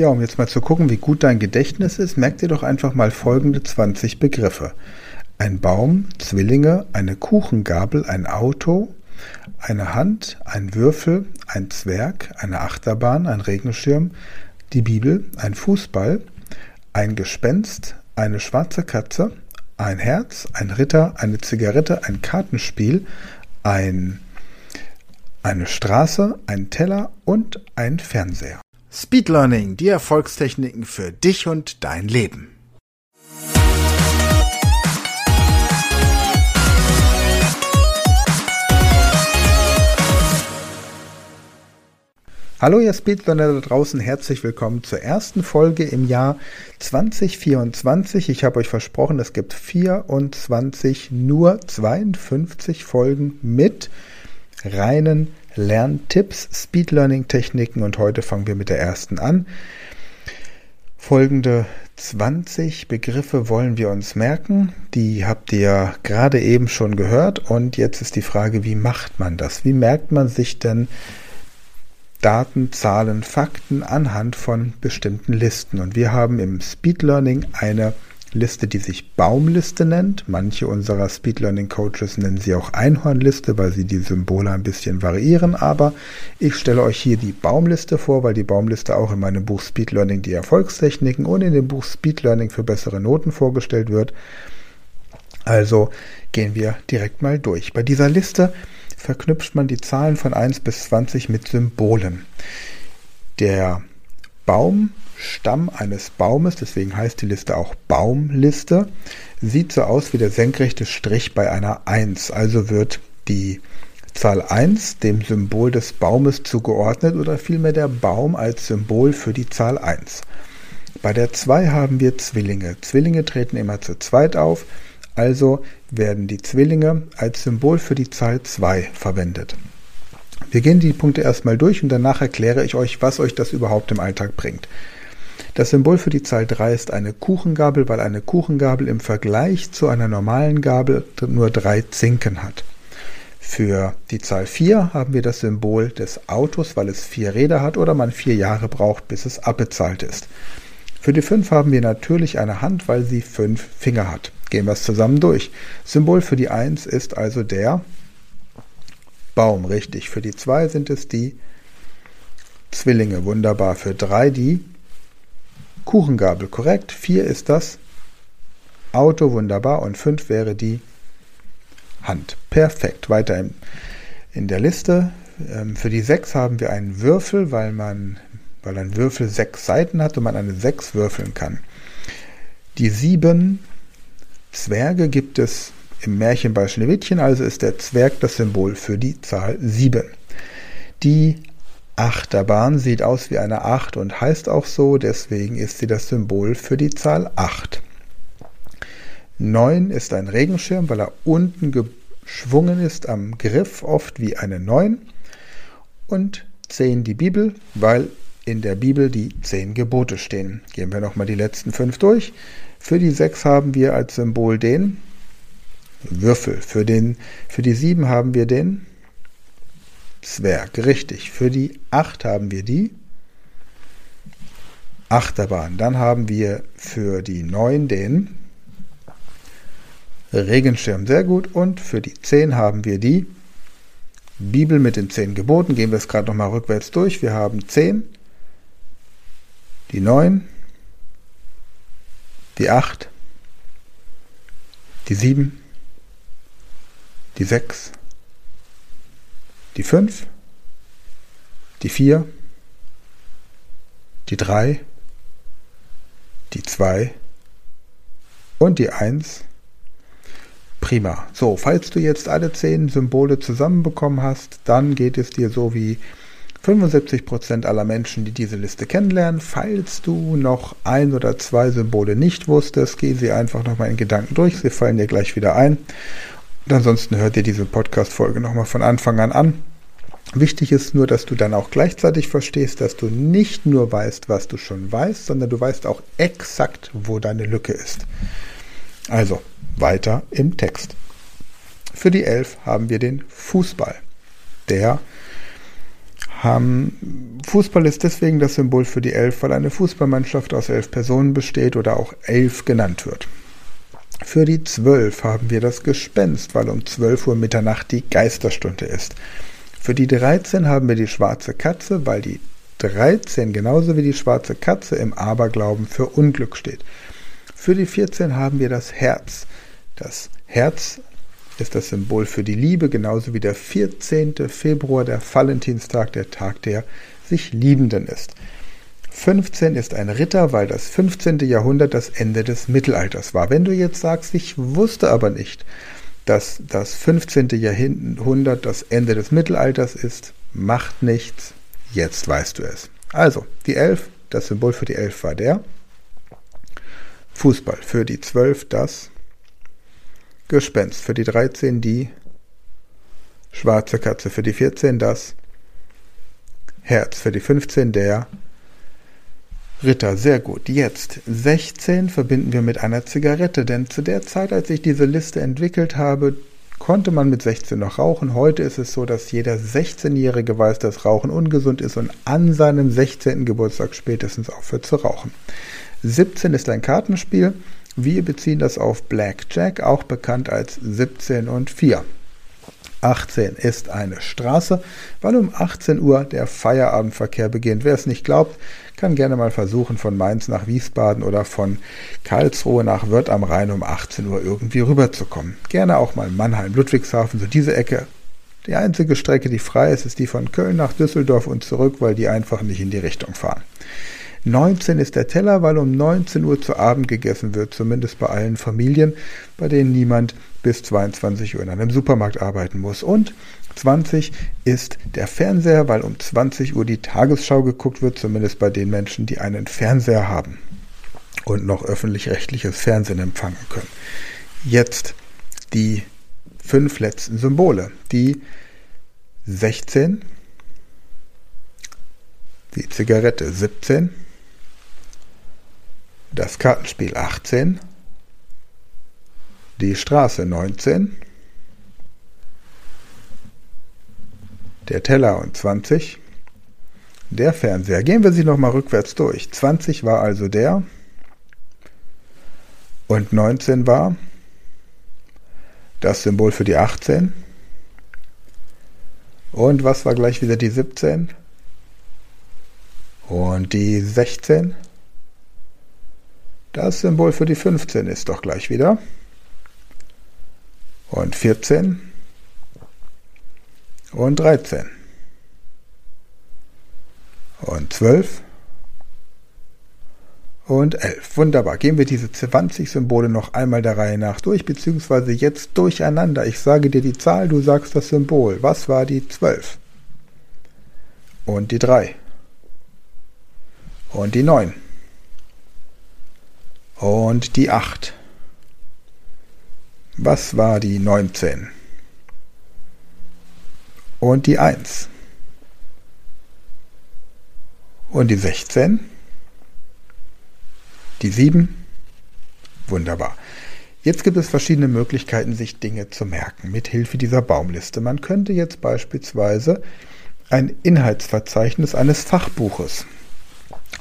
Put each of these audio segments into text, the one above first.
Ja, um jetzt mal zu gucken, wie gut dein Gedächtnis ist, merk dir doch einfach mal folgende 20 Begriffe. Ein Baum, Zwillinge, eine Kuchengabel, ein Auto, eine Hand, ein Würfel, ein Zwerg, eine Achterbahn, ein Regenschirm, die Bibel, ein Fußball, ein Gespenst, eine schwarze Katze, ein Herz, ein Ritter, eine Zigarette, ein Kartenspiel, ein, eine Straße, ein Teller und ein Fernseher. Speed Learning, die Erfolgstechniken für dich und dein Leben. Hallo ihr Speedlearner da draußen, herzlich willkommen zur ersten Folge im Jahr 2024. Ich habe euch versprochen, es gibt 24, nur 52 Folgen mit reinen Lerntipps, Speedlearning Techniken und heute fangen wir mit der ersten an. Folgende 20 Begriffe wollen wir uns merken. Die habt ihr gerade eben schon gehört und jetzt ist die Frage, wie macht man das? Wie merkt man sich denn Daten, Zahlen, Fakten anhand von bestimmten Listen. Und wir haben im Speed Learning eine Liste, die sich Baumliste nennt. Manche unserer Speed Learning Coaches nennen sie auch Einhornliste, weil sie die Symbole ein bisschen variieren. Aber ich stelle euch hier die Baumliste vor, weil die Baumliste auch in meinem Buch Speed Learning die Erfolgstechniken und in dem Buch Speed Learning für bessere Noten vorgestellt wird. Also gehen wir direkt mal durch. Bei dieser Liste verknüpft man die Zahlen von 1 bis 20 mit Symbolen. Der Baumstamm eines Baumes, deswegen heißt die Liste auch Baumliste, sieht so aus wie der senkrechte Strich bei einer 1. Also wird die Zahl 1 dem Symbol des Baumes zugeordnet oder vielmehr der Baum als Symbol für die Zahl 1. Bei der 2 haben wir Zwillinge. Zwillinge treten immer zu zweit auf. Also werden die Zwillinge als Symbol für die Zahl 2 verwendet. Wir gehen die Punkte erstmal durch und danach erkläre ich euch, was euch das überhaupt im Alltag bringt. Das Symbol für die Zahl 3 ist eine Kuchengabel, weil eine Kuchengabel im Vergleich zu einer normalen Gabel nur drei Zinken hat. Für die Zahl 4 haben wir das Symbol des Autos, weil es vier Räder hat oder man vier Jahre braucht, bis es abbezahlt ist. Für die 5 haben wir natürlich eine Hand, weil sie fünf Finger hat. Gehen wir es zusammen durch. Symbol für die 1 ist also der Baum, richtig. Für die 2 sind es die Zwillinge, wunderbar. Für 3 die Kuchengabel, korrekt. 4 ist das Auto, wunderbar. Und 5 wäre die Hand. Perfekt. Weiter in, der Liste. Ähm, für die 6 haben wir einen Würfel, weil man weil ein Würfel sechs Seiten hat und man eine sechs würfeln kann. Die sieben Zwerge gibt es im Märchen bei Schneewittchen, also ist der Zwerg das Symbol für die Zahl sieben. Die Achterbahn sieht aus wie eine Acht und heißt auch so, deswegen ist sie das Symbol für die Zahl acht. Neun ist ein Regenschirm, weil er unten geschwungen ist am Griff, oft wie eine Neun. Und zehn die Bibel, weil in der Bibel die zehn Gebote stehen. Gehen wir nochmal die letzten fünf durch. Für die sechs haben wir als Symbol den Würfel. Für, den, für die sieben haben wir den Zwerg. Richtig. Für die acht haben wir die Achterbahn. Dann haben wir für die neun den Regenschirm. Sehr gut. Und für die zehn haben wir die Bibel mit den zehn Geboten. Gehen wir es gerade nochmal rückwärts durch. Wir haben zehn die 9, die 8, die 7, die 6, die 5, die 4, die 3, die 2 und die 1. Prima. So, falls du jetzt alle zehn Symbole zusammenbekommen hast, dann geht es dir so wie 75% aller Menschen, die diese Liste kennenlernen, falls du noch ein oder zwei Symbole nicht wusstest, geh sie einfach nochmal in Gedanken durch, sie fallen dir gleich wieder ein. Und ansonsten hört dir diese Podcast-Folge nochmal von Anfang an an. Wichtig ist nur, dass du dann auch gleichzeitig verstehst, dass du nicht nur weißt, was du schon weißt, sondern du weißt auch exakt, wo deine Lücke ist. Also, weiter im Text. Für die Elf haben wir den Fußball. Der haben, Fußball ist deswegen das Symbol für die Elf, weil eine Fußballmannschaft aus elf Personen besteht oder auch elf genannt wird. Für die Zwölf haben wir das Gespenst, weil um 12 Uhr Mitternacht die Geisterstunde ist. Für die 13 haben wir die schwarze Katze, weil die 13 genauso wie die schwarze Katze im Aberglauben für Unglück steht. Für die 14 haben wir das Herz. Das Herz ist das Symbol für die Liebe, genauso wie der 14. Februar, der Valentinstag, der Tag der sich Liebenden ist. 15 ist ein Ritter, weil das 15. Jahrhundert das Ende des Mittelalters war. Wenn du jetzt sagst, ich wusste aber nicht, dass das 15. Jahrhundert das Ende des Mittelalters ist, macht nichts, jetzt weißt du es. Also, die Elf, das Symbol für die Elf war der Fußball, für die Zwölf das Gespenst, für die 13 die schwarze Katze, für die 14 das Herz, für die 15 der Ritter. Sehr gut. Jetzt 16 verbinden wir mit einer Zigarette, denn zu der Zeit, als ich diese Liste entwickelt habe, konnte man mit 16 noch rauchen. Heute ist es so, dass jeder 16-Jährige weiß, dass Rauchen ungesund ist und an seinem 16. Geburtstag spätestens aufhört zu rauchen. 17 ist ein Kartenspiel. Wir beziehen das auf Blackjack, auch bekannt als 17 und 4. 18 ist eine Straße, weil um 18 Uhr der Feierabendverkehr beginnt. Wer es nicht glaubt, kann gerne mal versuchen, von Mainz nach Wiesbaden oder von Karlsruhe nach Wörth am Rhein um 18 Uhr irgendwie rüberzukommen. Gerne auch mal Mannheim, Ludwigshafen, so diese Ecke. Die einzige Strecke, die frei ist, ist die von Köln nach Düsseldorf und zurück, weil die einfach nicht in die Richtung fahren. 19 ist der Teller, weil um 19 Uhr zu Abend gegessen wird, zumindest bei allen Familien, bei denen niemand bis 22 Uhr in einem Supermarkt arbeiten muss. Und 20 ist der Fernseher, weil um 20 Uhr die Tagesschau geguckt wird, zumindest bei den Menschen, die einen Fernseher haben und noch öffentlich-rechtliches Fernsehen empfangen können. Jetzt die fünf letzten Symbole. Die 16, die Zigarette 17, das Kartenspiel 18, die Straße 19, der Teller und 20, der Fernseher. Gehen wir sie nochmal rückwärts durch. 20 war also der und 19 war das Symbol für die 18. Und was war gleich wieder die 17? Und die 16? Das Symbol für die 15 ist doch gleich wieder. Und 14 und 13 und 12 und 11. Wunderbar. Gehen wir diese 20 Symbole noch einmal der Reihe nach durch, beziehungsweise jetzt durcheinander. Ich sage dir die Zahl, du sagst das Symbol. Was war die 12? Und die 3. Und die 9 und die 8. Was war die 19? Und die 1. Und die 16. Die 7. Wunderbar. Jetzt gibt es verschiedene Möglichkeiten, sich Dinge zu merken mit Hilfe dieser Baumliste. Man könnte jetzt beispielsweise ein Inhaltsverzeichnis eines Fachbuches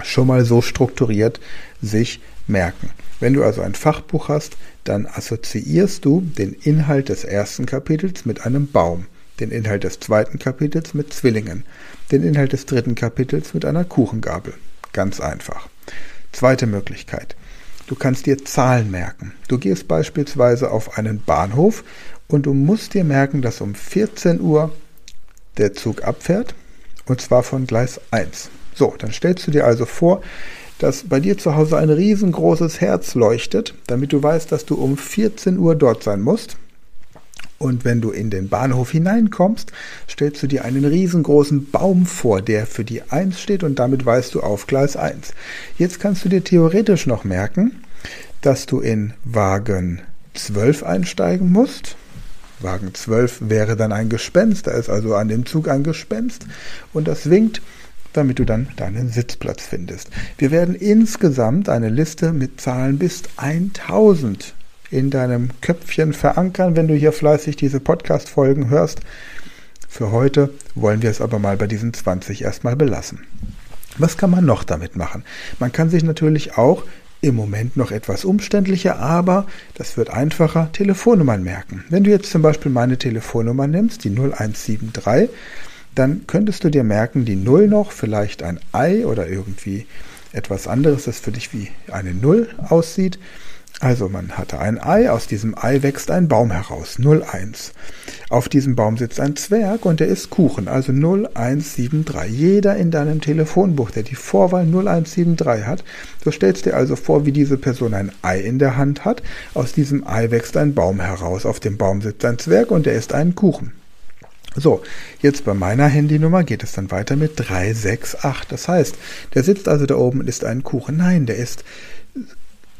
schon mal so strukturiert sich merken. Wenn du also ein Fachbuch hast, dann assoziierst du den Inhalt des ersten Kapitels mit einem Baum, den Inhalt des zweiten Kapitels mit Zwillingen, den Inhalt des dritten Kapitels mit einer Kuchengabel. Ganz einfach. Zweite Möglichkeit. Du kannst dir Zahlen merken. Du gehst beispielsweise auf einen Bahnhof und du musst dir merken, dass um 14 Uhr der Zug abfährt und zwar von Gleis 1. So, dann stellst du dir also vor, dass bei dir zu Hause ein riesengroßes Herz leuchtet, damit du weißt, dass du um 14 Uhr dort sein musst. Und wenn du in den Bahnhof hineinkommst, stellst du dir einen riesengroßen Baum vor, der für die 1 steht und damit weißt du auf Gleis 1. Jetzt kannst du dir theoretisch noch merken, dass du in Wagen 12 einsteigen musst. Wagen 12 wäre dann ein Gespenst, da ist also an dem Zug ein Gespenst und das winkt, damit du dann deinen Sitzplatz findest. Wir werden insgesamt eine Liste mit Zahlen bis 1000 in deinem Köpfchen verankern, wenn du hier fleißig diese Podcast-Folgen hörst. Für heute wollen wir es aber mal bei diesen 20 erstmal belassen. Was kann man noch damit machen? Man kann sich natürlich auch im Moment noch etwas umständlicher, aber das wird einfacher, Telefonnummern merken. Wenn du jetzt zum Beispiel meine Telefonnummer nimmst, die 0173, dann könntest du dir merken, die 0 noch, vielleicht ein Ei oder irgendwie etwas anderes, das für dich wie eine 0 aussieht. Also man hatte ein Ei, aus diesem Ei wächst ein Baum heraus, 01. Auf diesem Baum sitzt ein Zwerg und der isst Kuchen, also 0173. Jeder in deinem Telefonbuch, der die Vorwahl 0173 hat, du stellst dir also vor, wie diese Person ein Ei in der Hand hat, aus diesem Ei wächst ein Baum heraus, auf dem Baum sitzt ein Zwerg und der isst einen Kuchen. So, jetzt bei meiner Handynummer geht es dann weiter mit 368. Das heißt, der sitzt also da oben und isst einen Kuchen. Nein, der isst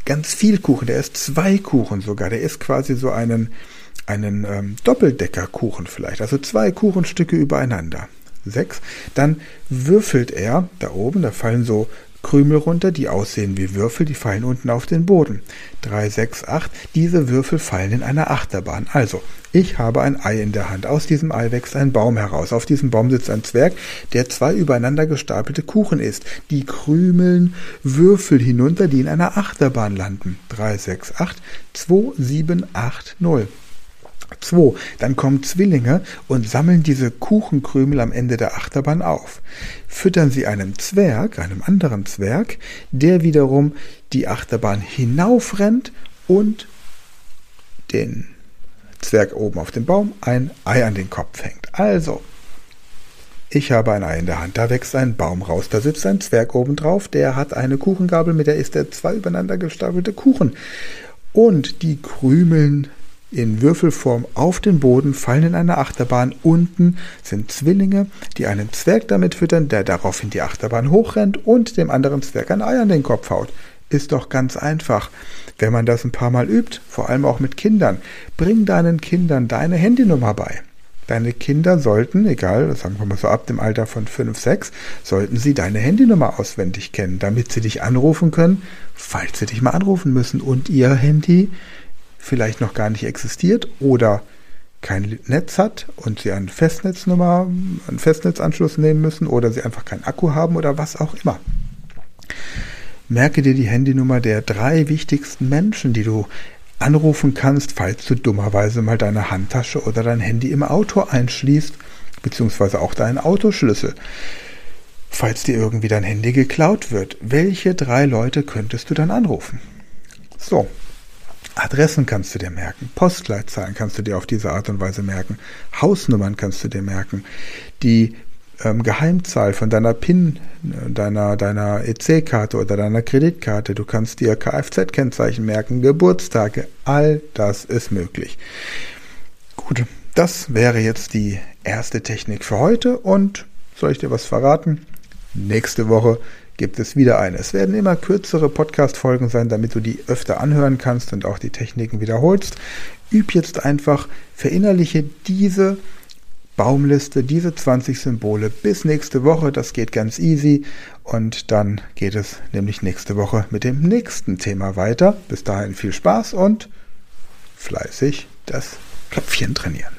ganz viel Kuchen, der ist zwei Kuchen sogar, der ist quasi so einen, einen ähm, Doppeldeckerkuchen vielleicht, also zwei Kuchenstücke übereinander. Sechs. Dann würfelt er da oben, da fallen so Krümel runter, die aussehen wie Würfel, die fallen unten auf den Boden. 3, 6, 8. Diese Würfel fallen in einer Achterbahn. Also, ich habe ein Ei in der Hand. Aus diesem Ei wächst ein Baum heraus. Auf diesem Baum sitzt ein Zwerg, der zwei übereinander gestapelte Kuchen isst. Die krümeln Würfel hinunter, die in einer Achterbahn landen. 3, 6, 8, 2, 7, 8, 0. 2. Dann kommen Zwillinge und sammeln diese Kuchenkrümel am Ende der Achterbahn auf. Füttern sie einem Zwerg, einem anderen Zwerg, der wiederum die Achterbahn hinaufrennt und den Zwerg oben auf dem Baum ein Ei an den Kopf hängt. Also, ich habe ein Ei in der Hand, da wächst ein Baum raus, da sitzt ein Zwerg oben drauf, der hat eine Kuchengabel, mit der isst er zwei übereinander gestapelte Kuchen. Und die krümeln in Würfelform auf den Boden, fallen in eine Achterbahn. Unten sind Zwillinge, die einen Zwerg damit füttern, der daraufhin die Achterbahn hochrennt und dem anderen Zwerg ein Ei an den Kopf haut. Ist doch ganz einfach. Wenn man das ein paar Mal übt, vor allem auch mit Kindern, bring deinen Kindern deine Handynummer bei. Deine Kinder sollten, egal, sagen wir mal so ab dem Alter von 5, 6, sollten sie deine Handynummer auswendig kennen, damit sie dich anrufen können, falls sie dich mal anrufen müssen und ihr Handy vielleicht noch gar nicht existiert oder kein Netz hat und sie eine Festnetznummer, einen Festnetzanschluss nehmen müssen oder sie einfach keinen Akku haben oder was auch immer. Merke dir die Handynummer der drei wichtigsten Menschen, die du anrufen kannst, falls du dummerweise mal deine Handtasche oder dein Handy im Auto einschließt, beziehungsweise auch deinen Autoschlüssel. Falls dir irgendwie dein Handy geklaut wird, welche drei Leute könntest du dann anrufen? So, Adressen kannst du dir merken, Postleitzahlen kannst du dir auf diese Art und Weise merken, Hausnummern kannst du dir merken, die ähm, Geheimzahl von deiner PIN, deiner, deiner EC-Karte oder deiner Kreditkarte, du kannst dir Kfz-Kennzeichen merken, Geburtstage, all das ist möglich. Gut, das wäre jetzt die erste Technik für heute und soll ich dir was verraten? Nächste Woche gibt es wieder eine. Es werden immer kürzere Podcast-Folgen sein, damit du die öfter anhören kannst und auch die Techniken wiederholst. Üb jetzt einfach, verinnerliche diese Baumliste, diese 20 Symbole bis nächste Woche. Das geht ganz easy. Und dann geht es nämlich nächste Woche mit dem nächsten Thema weiter. Bis dahin viel Spaß und fleißig das Köpfchen trainieren.